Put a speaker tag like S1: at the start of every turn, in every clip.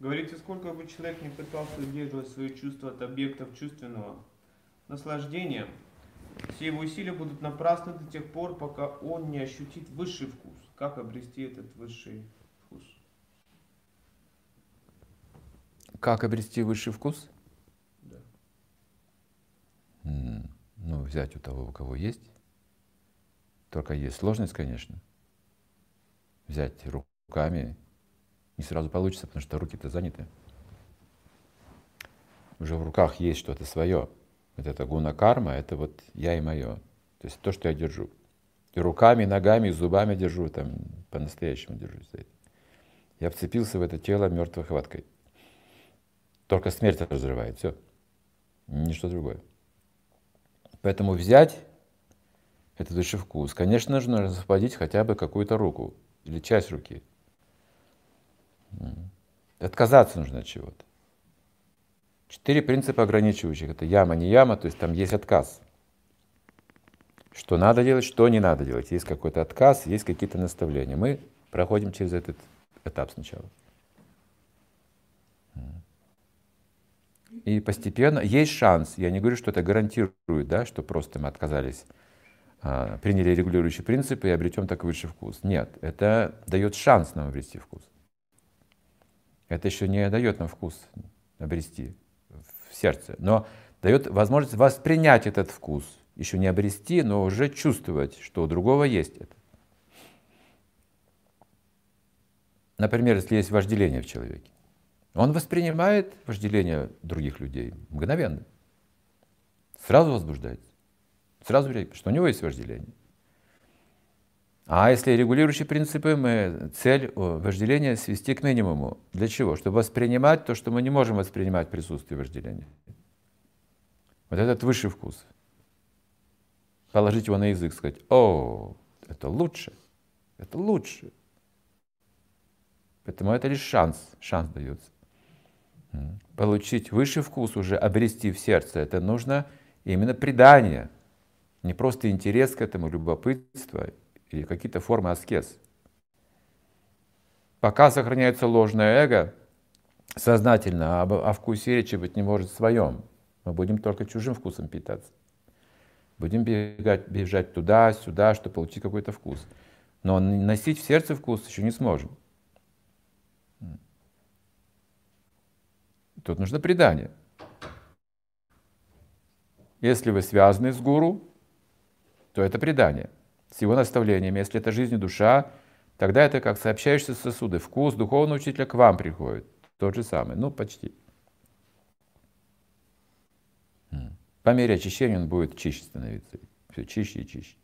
S1: Говорите, сколько бы человек не пытался удерживать свои чувства от объектов чувственного наслаждения, все его усилия будут напрасны до тех пор, пока он не ощутит высший вкус. Как обрести этот высший вкус?
S2: Как обрести высший вкус?
S1: Да.
S2: Ну, взять у того, у кого есть. Только есть сложность, конечно. Взять руками не сразу получится, потому что руки-то заняты. Уже в руках есть что-то свое. Вот это гуна карма, это вот я и мое. То есть то, что я держу. И руками, и ногами, и зубами держу, там по-настоящему держусь. Я вцепился в это тело мертвой хваткой. Только смерть разрывает, все. Ничто другое. Поэтому взять этот высший вкус, конечно, нужно освободить хотя бы какую-то руку или часть руки. Отказаться нужно от чего-то. Четыре принципа ограничивающих. Это яма, не яма, то есть там есть отказ. Что надо делать, что не надо делать. Есть какой-то отказ, есть какие-то наставления. Мы проходим через этот этап сначала. И постепенно есть шанс, я не говорю, что это гарантирует, да, что просто мы отказались, а, приняли регулирующие принципы и обретем такой высший вкус. Нет, это дает шанс нам обрести вкус. Это еще не дает нам вкус обрести в сердце, но дает возможность воспринять этот вкус, еще не обрести, но уже чувствовать, что у другого есть это. Например, если есть вожделение в человеке, он воспринимает вожделение других людей мгновенно, сразу возбуждается, сразу реагирует, что у него есть вожделение. А если регулирующие принципы, мы цель вожделения свести к минимуму. Для чего? Чтобы воспринимать то, что мы не можем воспринимать в присутствии вожделения. Вот этот высший вкус. Положить его на язык, сказать, о, это лучше, это лучше. Поэтому это лишь шанс, шанс дается. Получить высший вкус, уже обрести в сердце, это нужно именно предание, не просто интерес к этому, любопытство или какие-то формы аскез. Пока сохраняется ложное эго, сознательно, а о вкусе речи быть не может своем. Мы будем только чужим вкусом питаться. Будем бегать, бежать туда-сюда, чтобы получить какой-то вкус. Но носить в сердце вкус еще не сможем. Тут нужно предание. Если вы связаны с гуру, то это предание с его наставлениями. Если это жизнь и душа, тогда это как сообщающиеся сосуды. Вкус духовного учителя к вам приходит. Тот же самый, ну почти. По мере очищения он будет чище становиться. Все чище и чище.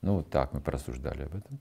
S2: Ну вот так мы порассуждали об этом.